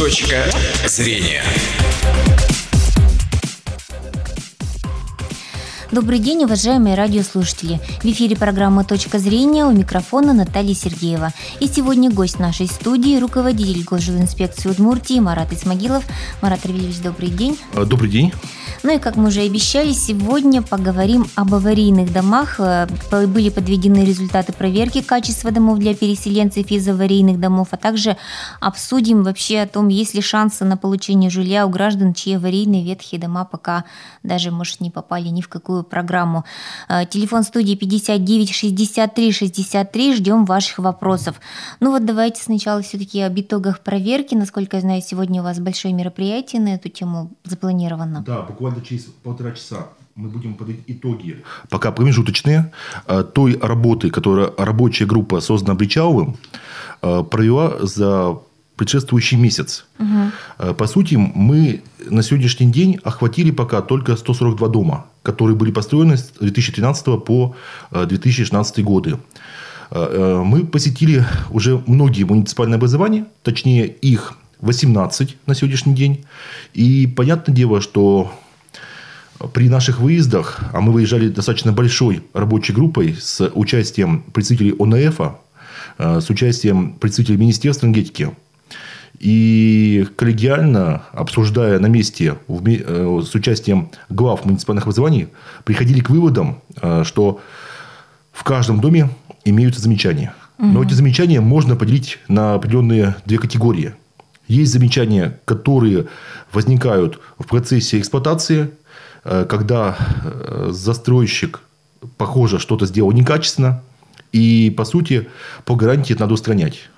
Точка зрения. Добрый день, уважаемые радиослушатели. В эфире программа «Точка зрения» у микрофона Наталья Сергеева. И сегодня гость нашей студии – руководитель госжилинспекции Удмуртии Марат Исмагилов. Марат Равильевич, добрый день. Добрый день. Ну и, как мы уже обещали, сегодня поговорим об аварийных домах. Э, были подведены результаты проверки качества домов для переселенцев из аварийных домов, а также обсудим вообще о том, есть ли шансы на получение жилья у граждан, чьи аварийные ветхие дома пока даже, может, не попали ни в какую программу. Э, телефон студии 59 63 63. Ждем ваших вопросов. Ну вот давайте сначала все-таки об итогах проверки. Насколько я знаю, сегодня у вас большое мероприятие на эту тему запланировано. Да, буквально буквально через полтора часа мы будем подводить итоги. Пока промежуточные э, той работы, которую рабочая группа, создана Бричаловым, э, провела за предшествующий месяц. Угу. По сути, мы на сегодняшний день охватили пока только 142 дома, которые были построены с 2013 по 2016 годы. Мы посетили уже многие муниципальные образования, точнее их 18 на сегодняшний день. И понятное дело, что при наших выездах, а мы выезжали достаточно большой рабочей группой с участием представителей ОНФ, э, с участием представителей Министерства энергетики, и коллегиально, обсуждая на месте э, с участием глав муниципальных образований, приходили к выводам, э, что в каждом доме имеются замечания. Но эти замечания можно поделить на определенные две категории. Есть замечания, которые возникают в процессе эксплуатации, когда э, застройщик, похоже, что-то сделал некачественно, и, по сути, по гарантии это надо устранять.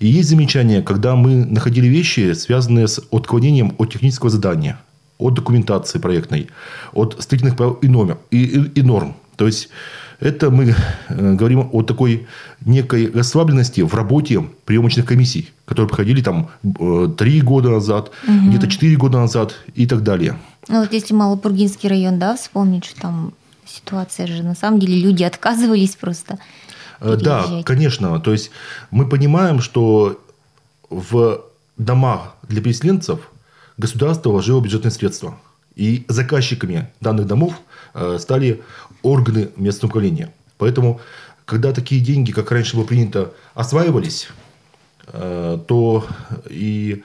И есть замечание, когда мы находили вещи, связанные с отклонением от технического задания, от документации проектной, от строительных правил и, номер, и, и, и норм. То есть, это мы э, говорим о такой некой расслабленности в работе приемочных комиссий, которые проходили там три года назад, угу. где-то четыре года назад и так далее. Ну, вот если Малопургинский район, да, вспомнить, что там ситуация же, на самом деле, люди отказывались просто э, Да, конечно. То есть, мы понимаем, что в домах для переселенцев государство вложило бюджетные средства. И заказчиками данных домов э, стали органы местного управления. Поэтому, когда такие деньги, как раньше было принято, осваивались, э, то и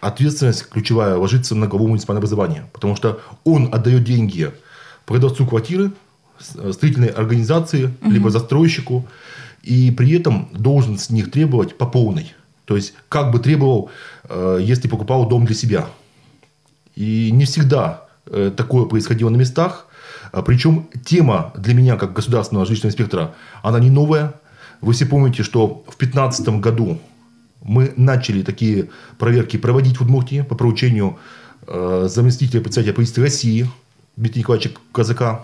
ответственность ключевая ложится на главу муниципального образования. Потому что он отдает деньги продавцу квартиры, строительной организации, угу. либо застройщику, и при этом должен с них требовать по полной. То есть, как бы требовал, э, если покупал дом для себя. И не всегда э, такое происходило на местах. А Причем тема для меня, как государственного жилищного инспектора, она не новая. Вы все помните, что в 2015 году мы начали такие проверки проводить в Удмуртии по поручению э, заместителя председателя правительства России Дмитрия Николаевича Казака.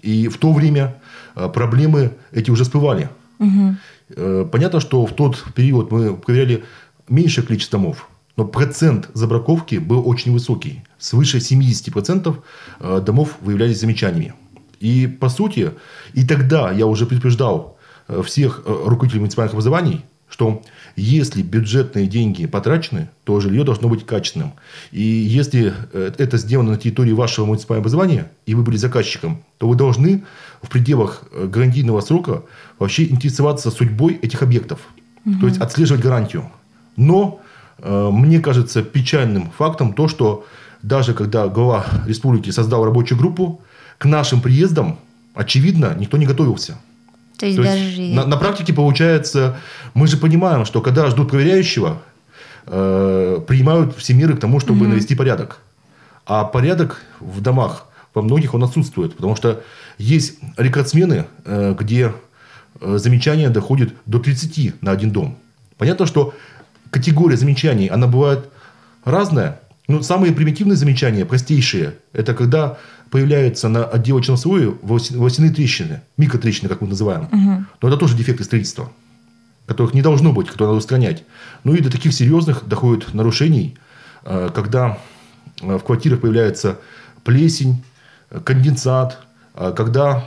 И в то время э, проблемы эти уже всплывали. Угу. Э, понятно, что в тот период мы проверяли меньшее количество домов, но процент забраковки был очень высокий. Свыше 70% э, домов выявлялись замечаниями. И по сути, и тогда я уже предупреждал э, всех э, руководителей муниципальных образований, что если бюджетные деньги потрачены, то жилье должно быть качественным. И если это сделано на территории вашего муниципального образования, и вы были заказчиком, то вы должны в пределах гарантийного срока вообще интересоваться судьбой этих объектов. Угу. То есть отслеживать гарантию. Но мне кажется печальным фактом то, что даже когда глава республики создал рабочую группу, к нашим приездам, очевидно, никто не готовился. То есть, То есть даже... на, на практике получается, мы же понимаем, что когда ждут проверяющего, э, принимают все меры к тому, чтобы mm навести порядок. А порядок в домах во многих он отсутствует, потому что есть рекордсмены, э, где э, замечания доходят до 30 на один дом. Понятно, что категория замечаний, она бывает разная. Ну, самые примитивные замечания, простейшие, это когда появляются на отделочном слое волосяные трещины, микротрещины, как мы называем. Угу. Но это тоже дефекты строительства, которых не должно быть, которые надо устранять. Ну и до таких серьезных доходит нарушений, э, когда э, в квартирах появляется плесень, конденсат, э, когда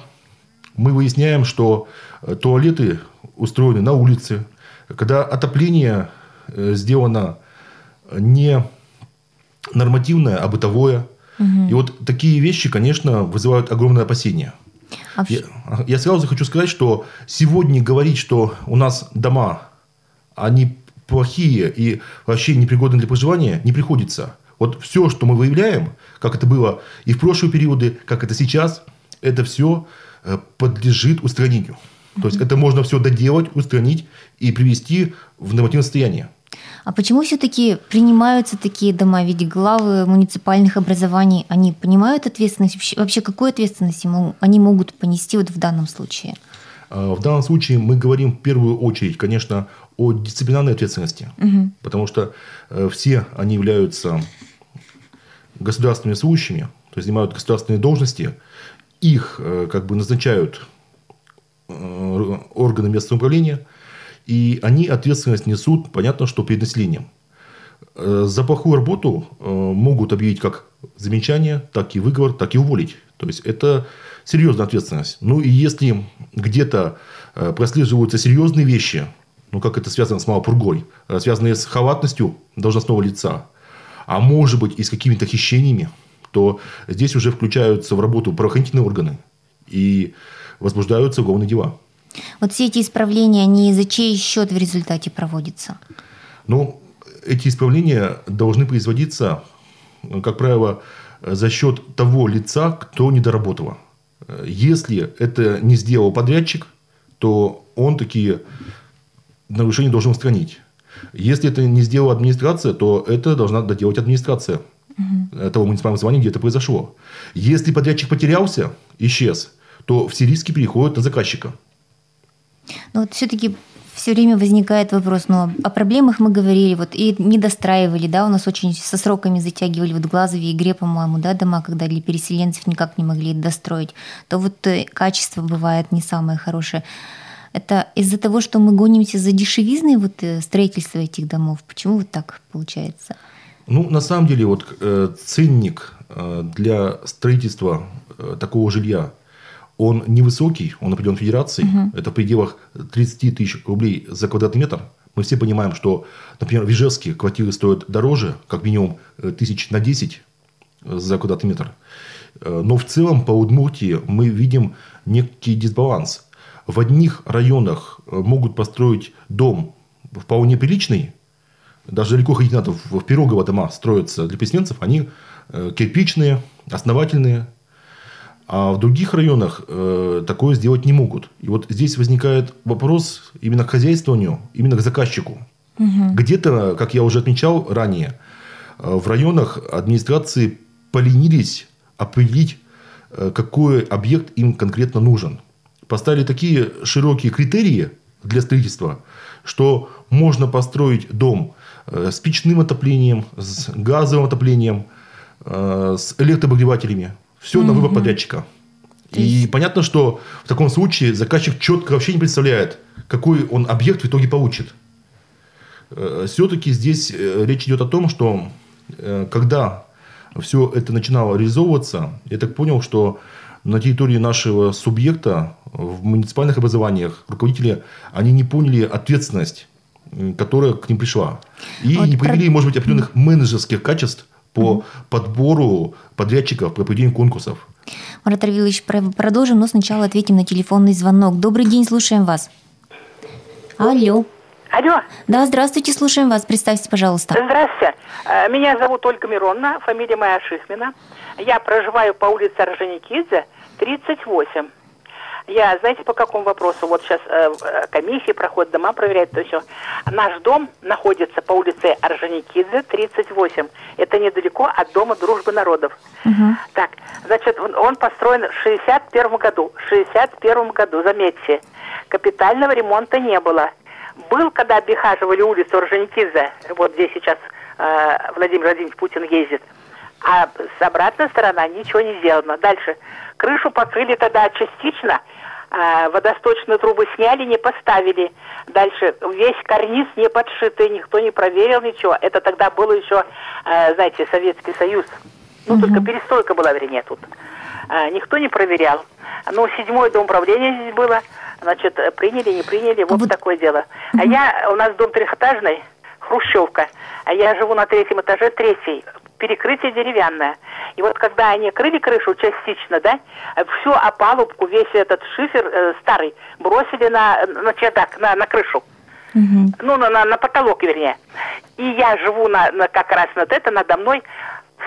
мы выясняем, что туалеты устроены на улице, когда отопление сделано не нормативное, а бытовое. Угу. И вот такие вещи, конечно, вызывают огромное опасение. А я, я сразу хочу сказать, что сегодня говорить, что у нас дома, они плохие и вообще непригодны для проживания, не приходится. Вот все, что мы выявляем, как это было и в прошлые периоды, как это сейчас, это все э, подлежит устранению. То есть это можно все доделать, устранить и привести в нормативное состояние. А почему все-таки принимаются такие дома? Ведь главы муниципальных образований, они понимают ответственность? Вообще, какую ответственность они могут понести вот в данном случае? А, в данном случае мы говорим в первую очередь, конечно, о дисциплинарной ответственности. Угу. Потому что э, все они являются государственными служащими, то есть занимают государственные должности, их э, как бы назначают э, органы местного управления, и они ответственность несут, понятно, что перед населением. Э, за плохую работу могут объявить как замечание, так и выговор, так и уволить. То есть это серьезная ответственность. Ну и если где-то прослеживаются серьезные вещи, ну как это связано с малопургой, связанные с халатностью должностного лица, а может быть и с какими-то хищениями, то здесь уже включаются в работу правоохранительные органы и возбуждаются уголовные дела. Вот все эти исправления, они за чей счет в результате проводятся? Ну, эти исправления должны производиться, как правило, за счет того лица, кто не доработал. Если это не сделал подрядчик, то он такие нарушения должен устранить. Если это не сделала администрация, то это должна доделать администрация угу. того муниципального звания, где это произошло. Если подрядчик потерялся, исчез, то все риски переходят на заказчика. Но вот все-таки все время возникает вопрос, ну, о проблемах мы говорили, вот, и не достраивали, да, у нас очень со сроками затягивали, вот Глазове игре, по-моему, да, дома, когда для переселенцев никак не могли достроить, то вот э, качество бывает не самое хорошее. Это из-за того, что мы гонимся за дешевизной вот э, строительства этих домов? Почему вот так получается? Ну, на самом деле, вот э, ценник э, для строительства э, такого жилья, он невысокий, он определен федерацией, угу. это в пределах 30 тысяч рублей за квадратный метр. Мы все понимаем, что, например, в Ижевске квартиры стоят дороже, как минимум э, тысяч на 10 э, за квадратный метр. Но в целом по Удмуртии мы видим некий дисбаланс. В одних районах могут построить дом вполне приличный, даже далеко ходить надо. В Пирогово дома строятся для переселенцев. Они э, кирпичные, основательные. А в других районах э, такое сделать не могут. И вот здесь возникает вопрос именно к хозяйствованию, именно к заказчику. Угу. Где-то, как я уже отмечал ранее, э, в районах администрации поленились определить, э, какой объект им конкретно нужен. Поставили такие широкие критерии для строительства, что можно построить дом Э, с печным отоплением, с газовым отоплением, э, с электрообогревателями. Все на выбор подрядчика. И понятно, что в таком случае заказчик четко вообще не представляет, какой он объект в итоге получит. Э, Все-таки здесь речь идет о том, что когда все это начинало реализовываться, я так понял, что на территории нашего субъекта в муниципальных образованиях руководители, они не поняли ответственность которая к ним пришла. И вот не проявили, про... может быть, определенных менеджерских качеств по подбору подрядчиков, по проведению конкурсов. Марат Равилович, продолжим, но сначала ответим на телефонный звонок. Добрый день, слушаем вас. Алло. Алло. Да, здравствуйте, слушаем вас. Представьте, пожалуйста. Здравствуйте. Э, меня зовут Ольга Миронна, фамилия моя Шихмина. Я проживаю по улице Орджоникидзе, 38. Я, знаете, по какому вопросу? Вот сейчас э, э, комиссии проходят, дома проверяют, то все. Наш дом находится по улице Орджоникидзе, 38. Это недалеко от Дома Дружбы Народов. Угу. Так, значит, он, он построен в 61 году. В 61 году, заметьте, капитального ремонта не было. Был, когда обихаживали улицу Орджоникидзе, вот здесь сейчас э, Владимир Владимирович Путин ездит, а с обратной стороны ничего не сделано. Дальше. Крышу покрыли тогда частично – а, водосточные трубы сняли, не поставили. Дальше весь карниз не подшитый, никто не проверил ничего. Это тогда был еще, а, знаете, Советский Союз. Ну, угу. только перестройка была, вернее, тут. А, никто не проверял. Ну, седьмой дом управления здесь было. Значит, приняли, не приняли, вот, вот. такое дело. Угу. А я, у нас дом трехэтажный, Хрущевка. А я живу на третьем этаже, третий. Перекрытие деревянное. И вот когда они крыли крышу частично, да, всю опалубку, весь этот шифер э, старый бросили на, на чердак, на, на крышу. Угу. Ну, на, на, на потолок, вернее. И я живу на, на, как раз над это, надо мной.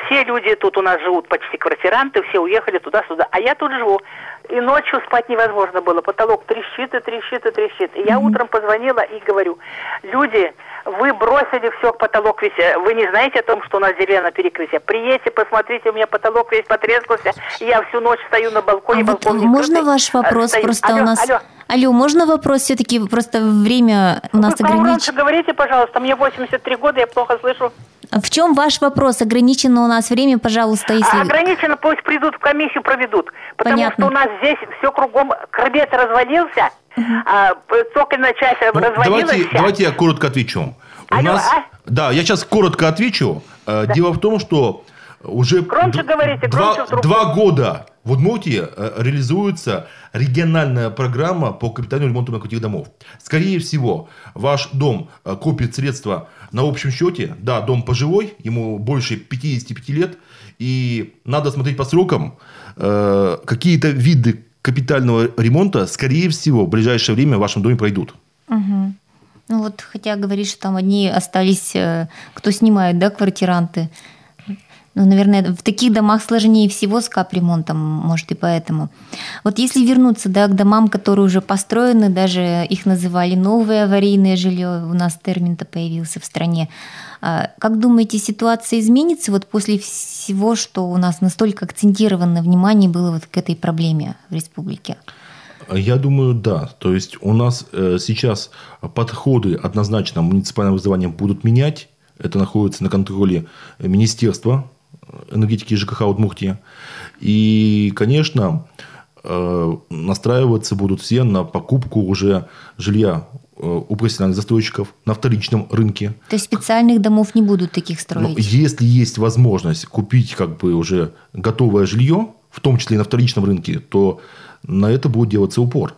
Все люди тут у нас живут, почти квартиранты, все уехали туда-сюда. А я тут живу. И ночью спать невозможно было. Потолок трещит и трещит и трещит. И я mm-hmm. утром позвонила и говорю, люди, вы бросили все, потолок весь. Вы не знаете о том, что у нас деревянное перекрытие. Приедьте, посмотрите, у меня потолок весь потрескался. Я всю ночь стою на балконе. А балкон вот можно крытый, ваш вопрос стою. просто алло, у нас... Алло. Алло, можно вопрос все-таки? Просто время у нас ограничено. говорите, пожалуйста. Мне 83 года, я плохо слышу. В чем ваш вопрос? Ограничено у нас время, пожалуйста, если... Ограничено, пусть придут в комиссию, проведут. Потому Понятно. что у нас здесь все кругом, крабец развалился, угу. а, токарная часть ну, развалилась. Давайте, давайте я коротко отвечу. У Алло, нас... а? Да, я сейчас коротко отвечу. Э, да. Дело в том, что уже громче говорите, два, два года в Удмуртии э, реализуется региональная программа по капитальному ремонту многоквартирных домов. Скорее всего, ваш дом э, копит средства на общем счете. Да, дом пожилой, ему больше 55 лет. И надо смотреть по срокам. Э, какие-то виды капитального ремонта, скорее всего, в ближайшее время в вашем доме пройдут. Угу. Ну вот, хотя говоришь, что там одни остались, кто снимает, да, квартиранты. Ну, наверное, в таких домах сложнее всего с капремонтом, может, и поэтому. Вот если вернуться да, к домам, которые уже построены, даже их называли новое аварийное жилье, у нас термин-то появился в стране. А как думаете, ситуация изменится вот после всего, что у нас настолько акцентировано внимание было вот к этой проблеме в республике? Я думаю, да. То есть у нас э, сейчас подходы однозначно муниципальным вызыванием будут менять. Это находится на контроле министерства энергетики ЖКХ Удмуртии. И, конечно, э, настраиваться будут все на покупку уже жилья э, у профессиональных застройщиков на вторичном рынке. То есть специальных домов не будут таких строить? Но если есть возможность купить как бы уже готовое жилье, в том числе и на вторичном рынке, то на это будет делаться упор.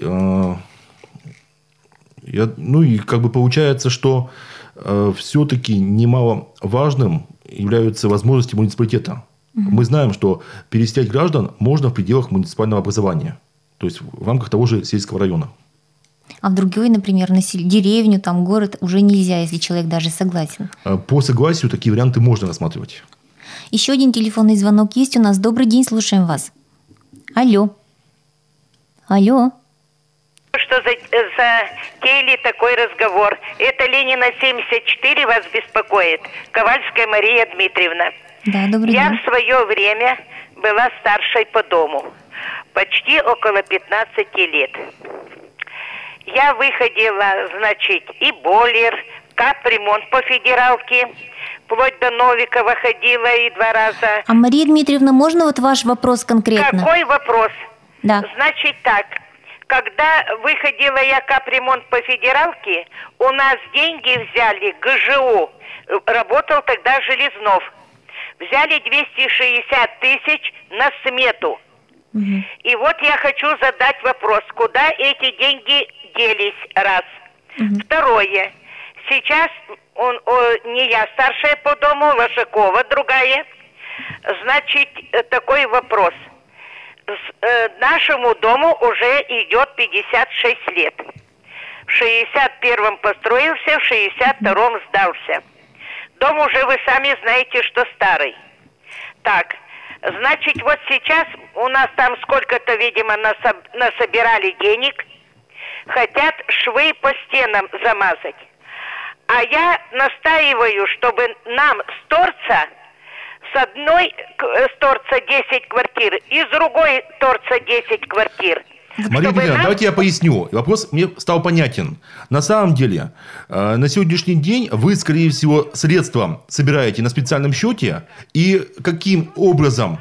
Э, я, ну и как бы получается, что э, все-таки немаловажным являются возможности муниципалитета. Угу. Мы знаем, что переселять граждан можно в пределах муниципального образования, то есть в рамках того же сельского района. А в другой, например, насел... деревню, там город уже нельзя, если человек даже согласен. А по согласию такие варианты можно рассматривать. Еще один телефонный звонок есть у нас. Добрый день, слушаем вас. Алло. Алло что за, затеяли такой разговор. Это Ленина 74 вас беспокоит. Ковальская Мария Дмитриевна. Да, добрый Я день. в свое время была старшей по дому. Почти около 15 лет. Я выходила, значит, и бойлер, капремонт по федералке, вплоть до Новикова ходила и два раза. А Мария Дмитриевна, можно вот ваш вопрос конкретно? Какой вопрос? Да. Значит так, когда выходила я капремонт по федералке, у нас деньги взяли ГЖУ, работал тогда Железнов. Взяли 260 тысяч на смету. Угу. И вот я хочу задать вопрос, куда эти деньги делись, раз. Угу. Второе, сейчас он, о, не я старшая по дому, Лошакова другая. Значит, э, такой вопрос – нашему дому уже идет 56 лет. В 61-м построился, в 62-м сдался. Дом уже вы сами знаете, что старый. Так, значит, вот сейчас у нас там сколько-то, видимо, насоб насобирали денег. Хотят швы по стенам замазать. А я настаиваю, чтобы нам с торца с одной э, с торца 10 квартир и с другой торца 10 квартир. Мария Дмитриевна, нам... давайте я поясню. Вопрос мне стал понятен. На самом деле, э, на сегодняшний день вы, скорее всего, средства собираете на специальном счете, и каким образом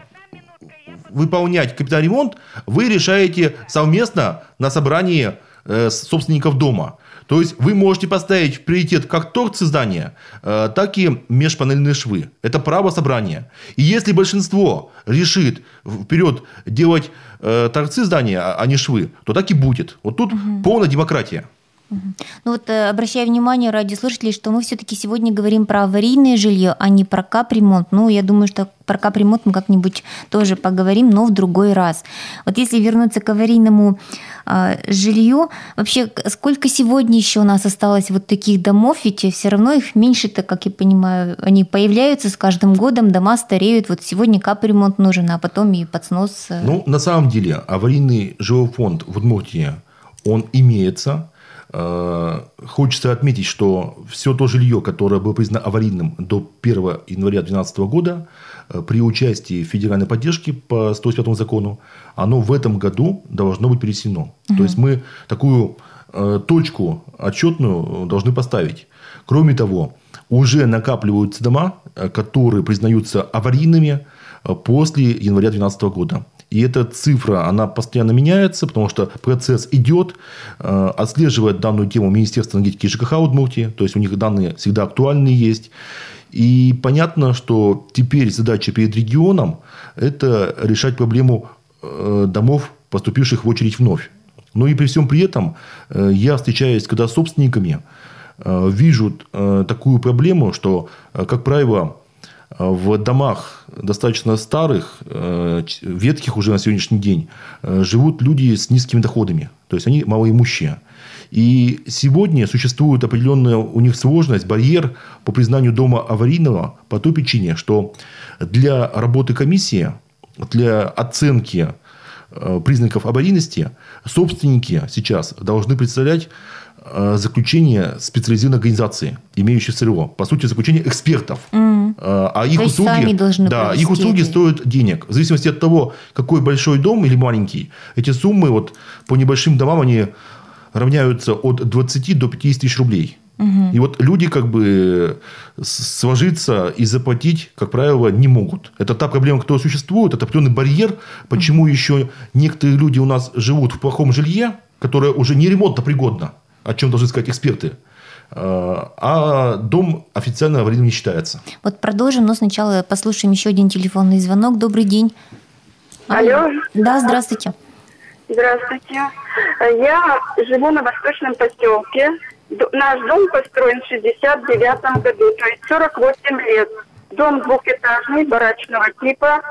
выполнять капитальный вы решаете совместно на собрании э, собственников дома. То есть вы можете поставить в приоритет как торцы здания, э, так и межпанельные швы. Это право собрания. И если большинство решит вперед делать э, торцы здания, а не швы, то так и будет. Вот тут угу. полная демократия. Ну вот э, обращаю внимание радиослушателей, что мы все-таки сегодня говорим про аварийное жилье, а не про капремонт. Ну, я думаю, что про капремонт мы как-нибудь тоже поговорим, но в другой раз. Вот если вернуться к аварийному э, жилью, вообще сколько сегодня еще у нас осталось вот таких домов, ведь все равно их меньше-то, как я понимаю, они появляются с каждым годом, дома стареют. Вот сегодня капремонт нужен, а потом и под снос. Э. Ну, на самом деле, аварийный жилой фонд в Удмуртии, он имеется, хочется отметить, что все то жилье, которое было признано аварийным до 1 января 2012 года, э, при участии федеральной поддержки по 105 закону, оно в этом году должно быть пересено. Угу. То есть мы такую э, точку отчетную должны поставить. Кроме того, уже накапливаются дома, которые признаются аварийными после января 2012 года. И эта цифра, она постоянно меняется, потому что процесс идет. Э, отслеживает данную тему Министерство энергетики и ЖКХ Удмуртии. То есть, у них данные всегда актуальные есть. И понятно, что теперь задача перед регионом – это решать проблему э, домов, поступивших в очередь вновь. Но и при всем при этом э, я встречаюсь, когда собственниками, вижу такую проблему, что, как правило, в домах достаточно старых, э, ветхих уже на сегодняшний день, э, живут люди с низкими доходами. То есть, они малоимущие. И сегодня существует определенная у них сложность, барьер по признанию дома аварийного по той причине, что для работы комиссии, для оценки э, признаков аварийности собственники сейчас должны представлять заключение специализированной организации, имеющей СРО. По сути, заключение экспертов. Mm. А их То услуги, да, их услуги стоят денег. В зависимости от того, какой большой дом или маленький, эти суммы вот, по небольшим домам они равняются от 20 до 50 тысяч рублей. Угу. И вот люди как бы сложиться и заплатить, как правило, не могут. Это та проблема, которая существует, это определенный барьер, почему угу. еще некоторые люди у нас живут в плохом жилье, которое уже не ремонтно пригодно о чем должны сказать эксперты. А, а дом официально аварийным не считается. Вот продолжим, но сначала послушаем еще один телефонный звонок. Добрый день. Алло. Да, здравствуйте. Здравствуйте. Я живу на Восточном поселке. Наш дом построен в 69 году, то есть 48 лет. Дом двухэтажный, барачного типа.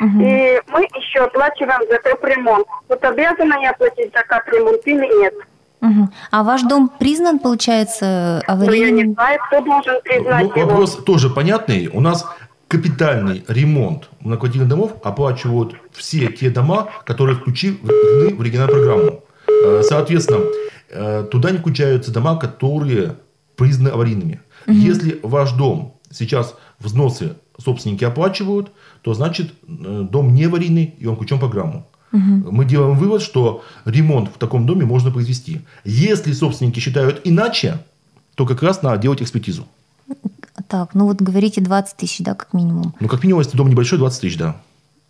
Угу. И мы еще оплачиваем за капремонт. Вот обязана я платить за капремонт или нет? Угу. А ваш дом признан, получается, аварийным? Ну, я не знаю, кто должен признать ну, Вопрос тоже понятный. У нас капитальный ремонт многоквартирных домов оплачивают все те дома, которые включены в региональную программу. Э, соответственно, э, туда не включаются дома, которые признаны аварийными. Угу. Если ваш дом сейчас взносы собственники оплачивают, то значит э, дом не аварийный и он включен в программу. Угу. Мы делаем вывод, что ремонт в таком доме можно произвести. Если собственники считают иначе, то как раз надо делать экспертизу. Так, ну вот говорите 20 тысяч, да, как минимум. Ну, как минимум, если дом небольшой, 20 тысяч, да.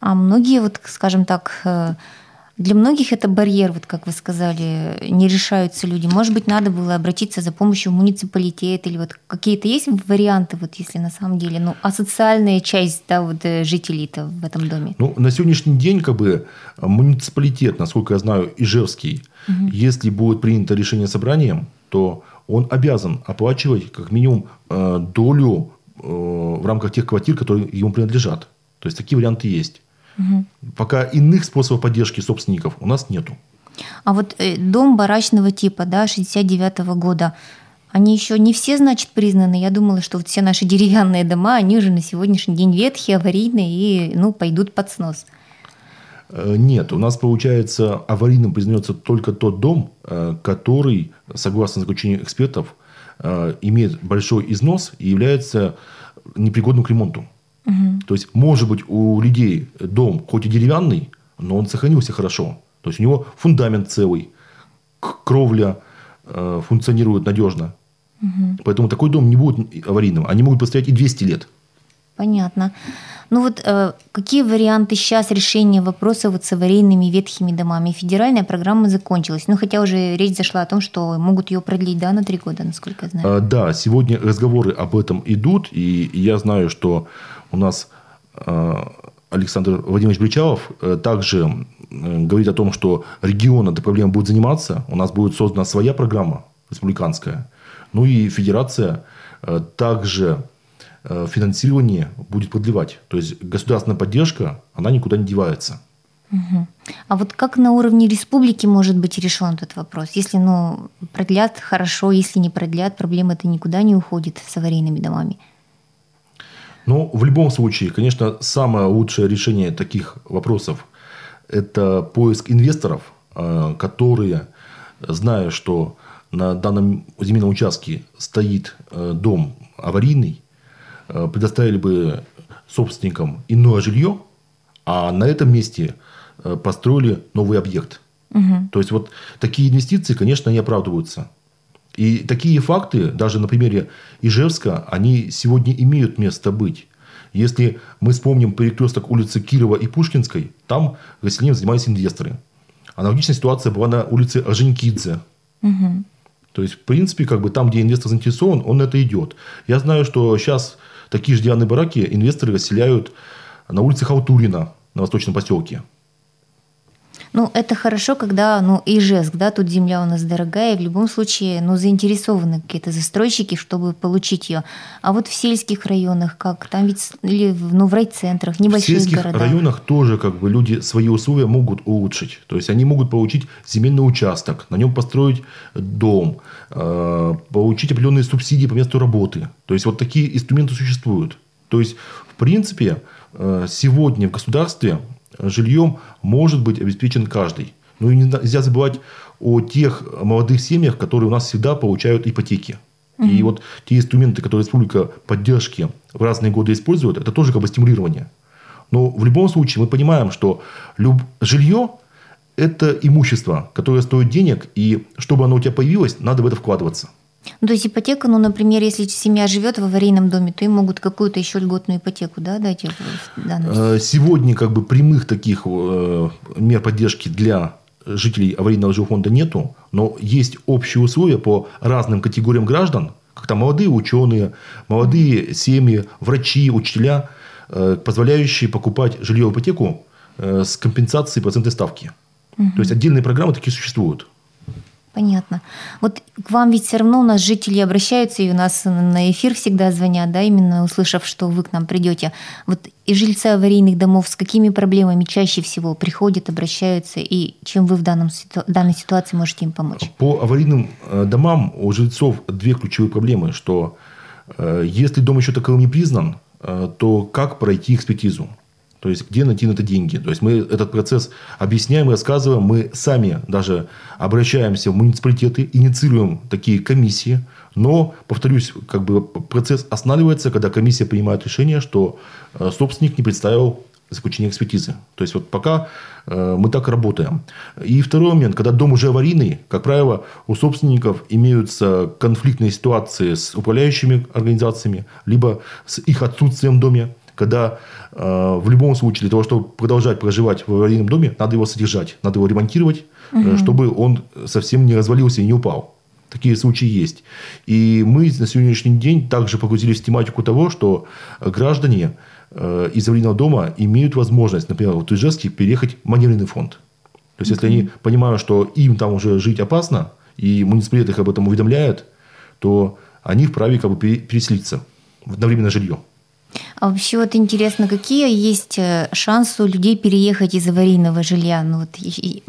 А многие, вот, скажем так, э, для многих это барьер, вот как вы сказали, не решаются люди. Может быть, надо было обратиться за помощью в муниципалитет или вот какие-то есть варианты, вот если на самом деле, ну, а социальная часть, да, вот э, жителей-то в этом доме? Ну, на сегодняшний день, как бы, муниципалитет, насколько я знаю, Ижевский, угу. если будет принято решение собранием, то он обязан оплачивать как минимум э, долю э, в рамках тех квартир, которые ему принадлежат. То есть такие варианты есть. Угу. Пока иных способов поддержки собственников у нас нету. А вот э, дом барачного типа, да, 69-го года, они еще не все, значит, признаны. Я думала, что вот все наши деревянные дома, они уже на сегодняшний день ветхие, аварийные и, ну, пойдут под снос. Э, нет, у нас, получается, аварийным признается только тот дом, э, который, согласно заключению экспертов, имеет большой износ и является непригодным к ремонту. Угу. То есть, может быть, у людей дом хоть и деревянный, но он сохранился хорошо. То есть, у него фундамент целый, кровля э, функционирует надежно. Угу. Поэтому такой дом не будет аварийным. Они могут постоять и 200 лет. Понятно. Ну вот э, какие варианты сейчас решения вопроса вот с аварийными ветхими домами? Федеральная программа закончилась. Ну хотя уже речь зашла о том, что могут ее продлить, да, на три года, насколько я знаю. А, да, сегодня разговоры об этом идут, и я знаю, что у нас э, Александр Владимирович Бричалов э, также говорит о том, что регион этой проблемой будет заниматься. У нас будет создана своя программа республиканская. Ну и федерация э, также э, финансирование будет подливать. То есть государственная поддержка, она никуда не девается. Угу. А вот как на уровне республики может быть решен этот вопрос? Если ну, продлят, хорошо, если не продлят, проблема это никуда не уходит с аварийными домами. Ну, в любом случае, конечно, самое лучшее решение таких вопросов – это поиск инвесторов, э, которые, зная, что на данном земельном участке стоит э, дом аварийный, э, предоставили бы собственникам иное жилье, а на этом месте – построили новый объект. Угу. То есть вот такие инвестиции, конечно, не оправдываются. И такие факты, даже на примере Ижевска, они сегодня имеют место быть. Если мы вспомним перекресток улицы Кирова и Пушкинской, там расселением занимались инвесторы. Аналогичная ситуация была на улице Оженькидзе. Угу. То есть, в принципе, как бы там, где инвестор заинтересован, он это идет. Я знаю, что сейчас такие же деревянные бараки инвесторы расселяют на улице Хаутурина, на восточном поселке. Ну, это хорошо, когда, ну, и жест, да, тут земля у нас дорогая, и в любом случае, ну, заинтересованы какие-то застройщики, чтобы получить ее. А вот в сельских районах как? Там ведь, или, ну, в райцентрах, небольших В сельских городах. районах тоже, как бы, люди свои условия могут улучшить. То есть, они могут получить земельный участок, на нем построить дом, э, получить определенные субсидии по месту работы. То есть, вот такие инструменты существуют. То есть, в принципе, э, сегодня в государстве жильем может быть обеспечен каждый. Ну и нельзя забывать о тех молодых семьях, которые у нас всегда получают ипотеки. Угу. И вот те инструменты, которые республика поддержки в разные годы использует, это тоже как бы стимулирование. Но в любом случае мы понимаем, что люб... жилье – это имущество, которое стоит денег, и чтобы оно у тебя появилось, надо в это вкладываться. Ну, то есть ипотека, ну, например, если семья живет в аварийном доме, то им могут какую-то еще льготную ипотеку да, дать? Э, сегодня как бы прямых таких э, мер поддержки для жителей аварийного жилфонда нету, но есть общие условия по разным категориям граждан, как там молодые ученые, молодые семьи, врачи, учителя, э, позволяющие покупать жилье в ипотеку с компенсацией процентной ставки. Угу. То есть отдельные программы такие существуют. Понятно. Вот к вам ведь все равно у нас жители обращаются, и у нас на эфир всегда звонят, да, именно услышав, что вы к нам придете. Вот и жильцы аварийных домов с какими проблемами чаще всего приходят, обращаются, и чем вы в данном, данной ситуации можете им помочь? По аварийным э, домам у жильцов две ключевые проблемы, что э, если дом еще таковым не признан, э, то как пройти экспертизу? То есть, где найти на это деньги? То есть, мы этот процесс объясняем, рассказываем. Мы сами даже обращаемся в муниципалитеты, инициируем такие комиссии. Но, повторюсь, как бы процесс останавливается, когда комиссия принимает решение, что э, собственник не представил заключение экспертизы. То есть, вот пока э, мы так работаем. И второй момент, когда дом уже аварийный, как правило, у собственников имеются конфликтные ситуации с управляющими организациями, либо с их отсутствием в доме когда э, в любом случае для того, чтобы продолжать проживать в аварийном доме, надо его содержать, надо его ремонтировать, угу. чтобы он совсем не развалился и не упал. Такие случаи есть. И мы на сегодняшний день также погрузились в тематику того, что граждане э, из аварийного дома имеют возможность, например, в Ижевске переехать в маневренный фонд. То есть, если они понимают, что им там уже жить опасно, и муниципалитет их об этом уведомляет, то они вправе как бы переселиться на временное жилье. А вообще вот интересно, какие есть э, шансы у людей переехать из аварийного жилья? Ну вот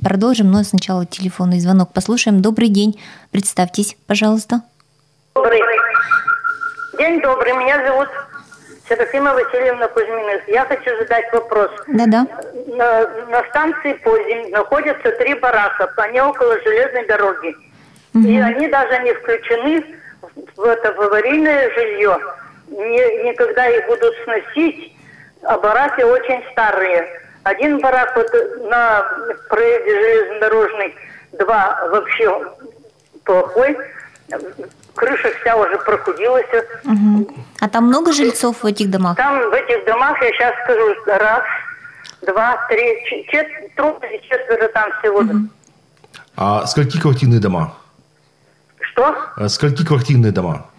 продолжим, но сначала телефонный звонок послушаем. Добрый день, представьтесь, пожалуйста. Добрый день, добрый. Меня зовут Серафима Васильевна Кузьминых. Я хочу задать вопрос. Да-да. На, на станции Позень находятся три барака, они около железной дороги. Угу. И они даже не включены в это в аварийное жилье не, никогда их будут сносить, а бараки очень старые. Один барак вот на проезде железнодорожный, два вообще плохой, крыша вся уже прохудилась. Угу. А там много жильцов в этих домах? Там в этих домах, я сейчас скажу, раз, два, три, чет, трое, четверо там всего. Угу. А скольки квартирные дома? Что? А скольки квартирные дома?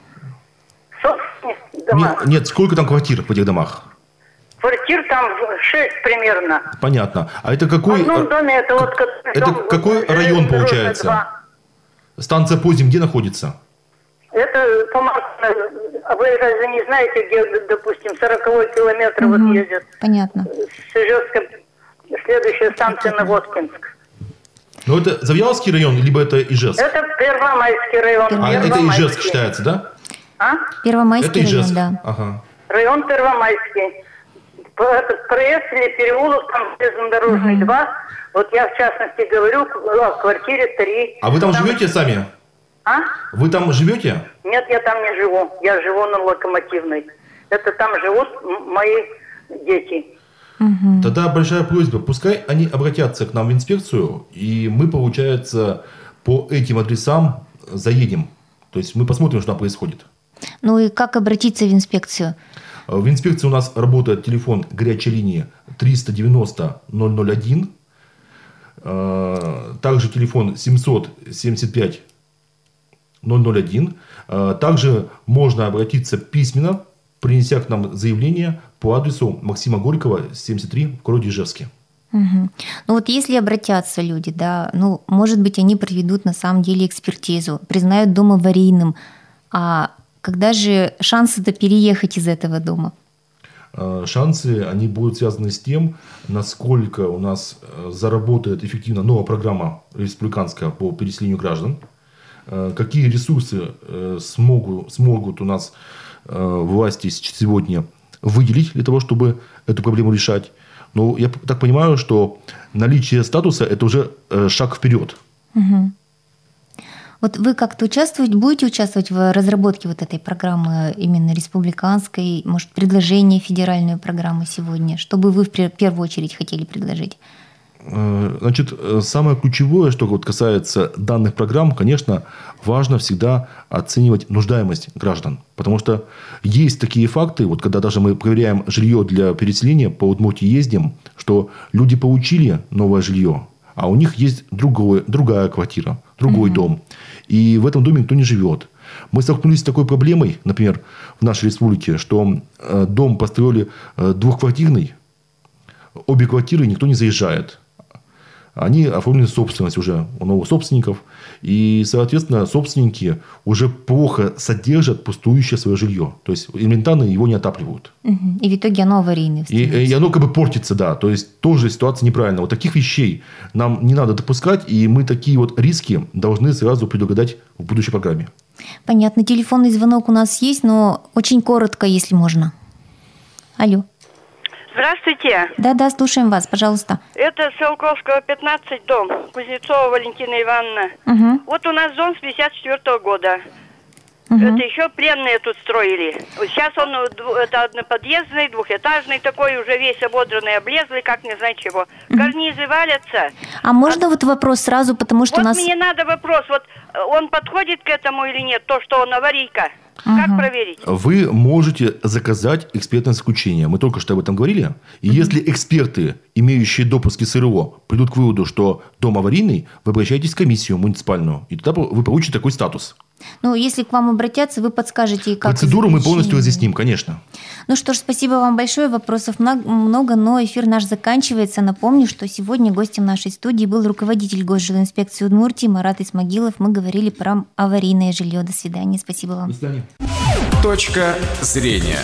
Нет, нет, сколько там квартир в этих домах? Квартир там 6 примерно. Понятно. А это какой... В одном доме это вот... Это дом, какой район получается? Станция Позим где находится? Это по а вы разве не знаете, где, допустим, 40 километр угу. вот ездят? Понятно. С Ижевска следующая станция Новоткинск. Ну, это Завьяловский район, либо это Ижевск? Это Первомайский район. А это Ижевск считается, да? А? Первомайский это Ижевск. район, да. Ага. Район Первомайский. Этот проезд или переулок, там железнодорожный угу. 2. Вот я, в частности, говорю, в квартире 3. А вы там, там... живете сами? А? Вы там живете? Нет, я там не живу. Я живу на Локомотивной. Это там живут мои дети. Угу. Тогда большая просьба, пускай они обратятся к нам в инспекцию, и мы, получается, по этим адресам заедем. То есть мы посмотрим, что там происходит. Ну и как обратиться в инспекцию? В инспекции у нас работает телефон горячей линии 390 001. Также телефон 775 001. Также можно обратиться письменно, принеся к нам заявление по адресу Максима Горького, 73, в городе Ижевске. Угу. Ну вот если обратятся люди, да, ну, может быть, они проведут на самом деле экспертизу, признают дом аварийным, а когда же шансы-то переехать из этого дома? А, шансы, они будут связаны с тем, насколько у нас э, заработает эффективно новая программа республиканская по переселению граждан, э, какие ресурсы э, смогут, смогут у нас власти сегодня выделить для того, чтобы эту проблему решать. Но я так понимаю, что наличие статуса – это уже шаг вперед. Угу. Вот вы как-то участвуете, будете участвовать в разработке вот этой программы именно республиканской, может, предложение федеральную программу сегодня? Что бы вы в первую очередь хотели предложить? Э, значит, э, самое ключевое, что вот касается данных программ, конечно, важно всегда оценивать нуждаемость граждан. Потому что есть такие факты, вот когда даже мы проверяем жилье для переселения, по Удмуртии ездим, что люди получили новое жилье, а у них есть другое, другая квартира, другой угу. дом. И в этом доме никто не живет. Мы столкнулись с такой проблемой, например, в нашей республике, что э, дом построили э, двухквартирный, обе квартиры никто не заезжает они оформлены собственность уже у новых собственников. И, соответственно, собственники уже плохо содержат пустующее свое жилье. То есть, элементарно его не отапливают. И в итоге оно аварийное. И, и оно как бы портится, да. То есть, тоже ситуация неправильная. Вот таких вещей нам не надо допускать. И мы такие вот риски должны сразу предугадать в будущей программе. Понятно. Телефонный звонок у нас есть, но очень коротко, если можно. Алло. Здравствуйте. Да-да, слушаем вас, пожалуйста. Это Селковского, 15, дом. Кузнецова Валентина Ивановна. Угу. Вот у нас дом с 54 -го года. Угу. Это еще пленные тут строили. Сейчас он это одноподъездный, двухэтажный такой, уже весь ободранный, облезлый, как не знаю чего. Карнизы валятся. А можно а... вот вопрос сразу, потому что вот у нас... мне надо вопрос, вот он подходит к этому или нет, то, что он аварийка? Как проверить? Вы можете заказать экспертное заключение. Мы только что об этом говорили. И угу. если эксперты, имеющие допуски СРО, придут к выводу, что дом аварийный, вы обращаетесь в комиссию муниципальную. И тогда вы получите такой статус. Ну, если к вам обратятся, вы подскажете, как... Процедуру мы полностью разъясним, конечно. Ну что ж, спасибо вам большое. Вопросов много, но эфир наш заканчивается. Напомню, что сегодня гостем нашей студии был руководитель госжилинспекции Удмуртии Марат Исмагилов. Мы говорили про аварийное жилье. До свидания. Спасибо вам. До свидания. Точка зрения.